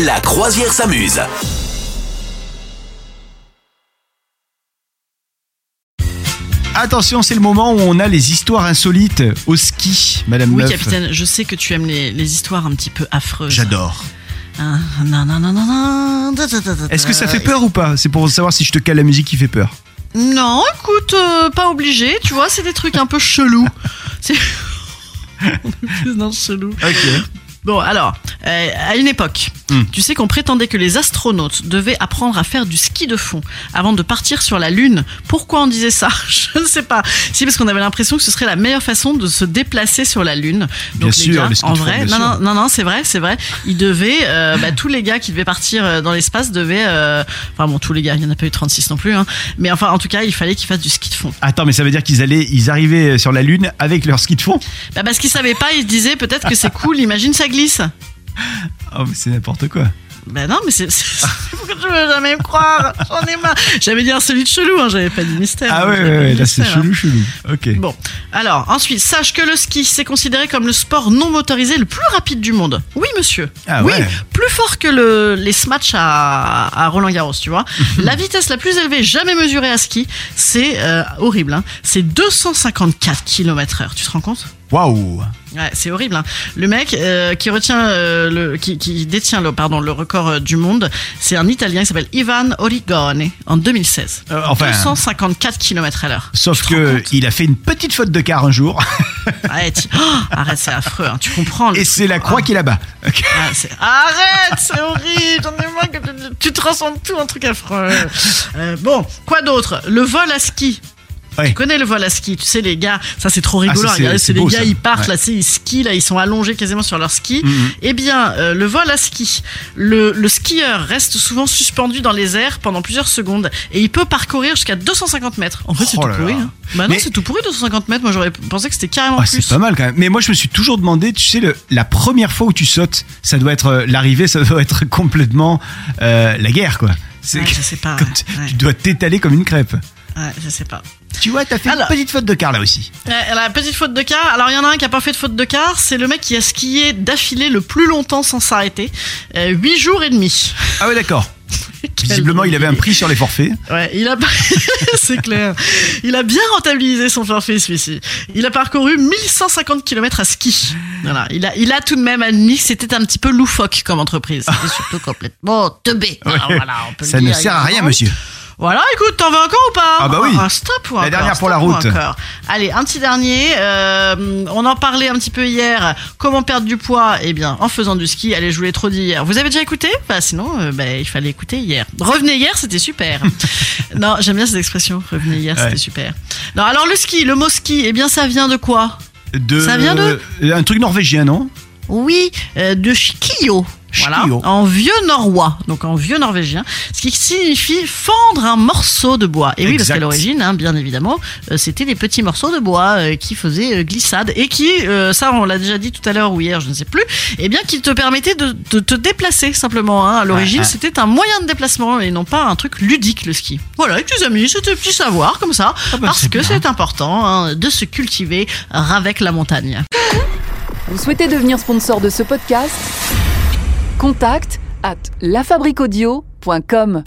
La croisière s'amuse. Attention, c'est le moment où on a les histoires insolites au ski, Madame Oui, Meuf. capitaine, je sais que tu aimes les, les histoires un petit peu affreuses. J'adore. Ah, non, non, non, non, non, da, da, da, da, Est-ce que ça fait peur ou pas? C'est pour savoir si je te cale la musique qui fait peur. Non, écoute, euh, pas obligé. Tu vois, c'est des trucs un peu chelous. C'est. On est plus dans le chelou. Ok. Bon, alors, euh, à une époque, Hmm. tu sais qu'on prétendait que les astronautes devaient apprendre à faire du ski de fond avant de partir sur la Lune. Pourquoi on disait ça Je ne sais pas. Si, parce qu'on avait l'impression que ce serait la meilleure façon de se déplacer sur la Lune. Bien les sûr, gars, le ski en fond, vrai, bien non, non, non, non, c'est vrai, c'est vrai. Ils devaient, euh, bah, tous les gars qui devaient partir euh, dans l'espace devaient, euh, enfin bon, tous les gars, il y en a pas eu 36 non plus, hein. mais enfin, en tout cas, il fallait qu'ils fassent du ski de fond. Attends, mais ça veut dire qu'ils allaient, ils arrivaient sur la Lune avec leur ski de fond? Bah, parce qu'ils savaient pas, ils se disaient peut-être que c'est cool. Imagine ça glisse. Oh, mais c'est n'importe quoi. Ben non, mais c'est. Pourquoi tu veux jamais me croire J'en ai marre. J'avais dit un celui de chelou, hein, j'avais pas dit mystère. Ah ouais, ouais, là c'est hein. chelou, chelou. Ok. Bon, alors ensuite, sache que le ski, c'est considéré comme le sport non motorisé le plus rapide du monde. Oui, monsieur. Ah oui, ouais. plus fort que le, les smatchs à, à Roland Garros, tu vois. La vitesse la plus élevée jamais mesurée à ski, c'est euh, horrible. Hein, c'est 254 km/h. Tu te rends compte? Waouh. Ouais, c'est horrible. Hein. Le mec euh, qui retient euh, le, qui, qui détient le pardon le record euh, du monde, c'est un Italien qui s'appelle Ivan Origone en 2016. Euh, enfin- 254 km à l'heure. Sauf que il a fait une petite faute de car un jour Arrête, Oh, arrête, c'est affreux. hein. Tu comprends et c'est la croix Ah. qui est là-bas. Ah, Arrête, c'est horrible. J'en ai marre que tu, tu transformes tout en truc affreux. Bon, quoi d'autre? Le vol à ski. Tu connais le vol à ski, tu sais les gars, ça c'est trop rigolo. Ah, ça, c'est- regardez, c'est c'est les gars, ça. ils partent Ouais. là, ils skient là, ils sont allongés quasiment sur leur ski. Mhm. Eh bien, euh, le vol à ski, le, le skieur reste souvent suspendu dans les airs pendant plusieurs secondes et il peut parcourir jusqu'à 250 mètres. En fait, c'est Oh tout là pourri. là. Hein. Bah non, Mais- c'est tout pourri 250 mètres. Moi, j'aurais pensé que c'était carrément Ah, plus. c'est pas mal quand même. Mais moi, je me suis toujours demandé, tu sais, le- la première fois où tu sautes, ça doit être euh, l'arrivée, ça doit être complètement euh, la guerre, quoi. C'est Ouais, je sais pas, quand ouais, tu, ouais. tu dois t'étaler comme une crêpe. Ouais, je sais pas. Tu vois, t'as fait Alors- une petite faute de car là aussi. Ouais, la petite faute de car. Alors il y en a un qui a pas fait de faute de car. C'est le mec qui a skié d'affilée le plus longtemps sans s'arrêter, Euh, huit jours et demi. Ah ouais, d'accord. Visiblement, il avait un prix sur les forfaits. Ouais, il a c'est clair. Il a bien rentabilisé son forfait celui-ci. Il a parcouru 1150 km à ski. Voilà, il a il a tout de même admis que c'était un petit peu loufoque comme entreprise. C'était surtout complètement teubé. Alors, Ouais. voilà, on peut le Ça ne sert à rien, monsieur. Voilà, écoute, t'en veux encore ou pas Ah bah oui. Un stop ou La encore dernière pour Stop la ou route. encore Allez, un petit dernier. euh, on en parlait un petit peu hier. Comment perdre du poids? Eh bien, en faisant du ski. Allez, je vous l'ai trop dit hier. Vous avez déjà écouté? Bah sinon, euh, bah, il fallait écouter hier. Revenez hier, c'était super. non, j'aime bien cette expression. Revenez hier, Ouais. c'était super. Non, alors le ski, le mot ski, eh bien, ça vient de quoi? De, Ça vient de? Un truc norvégien, non? Oui, euh, de skio. Voilà, Skio. en vieux norrois, donc en vieux norvégien, ce qui signifie fendre un morceau de bois. Et oui, parce qu'à l'origine, hein, bien évidemment, euh, c'était des petits morceaux de bois euh, qui faisaient euh, glissade et qui, euh, ça on l'a déjà dit tout à l'heure ou hier, je ne sais plus, et bien qui te permettaient de, de te déplacer simplement. hein. À l'origine, Ouais, ouais. c'était un moyen de déplacement et non pas un truc ludique le ski. Voilà, avec les amis, c'était un petit savoir comme ça, bah, parce c'est que c'est important hein, de se cultiver avec la montagne. Vous souhaitez devenir sponsor de ce podcast? Contact à lafabriquaudio.com.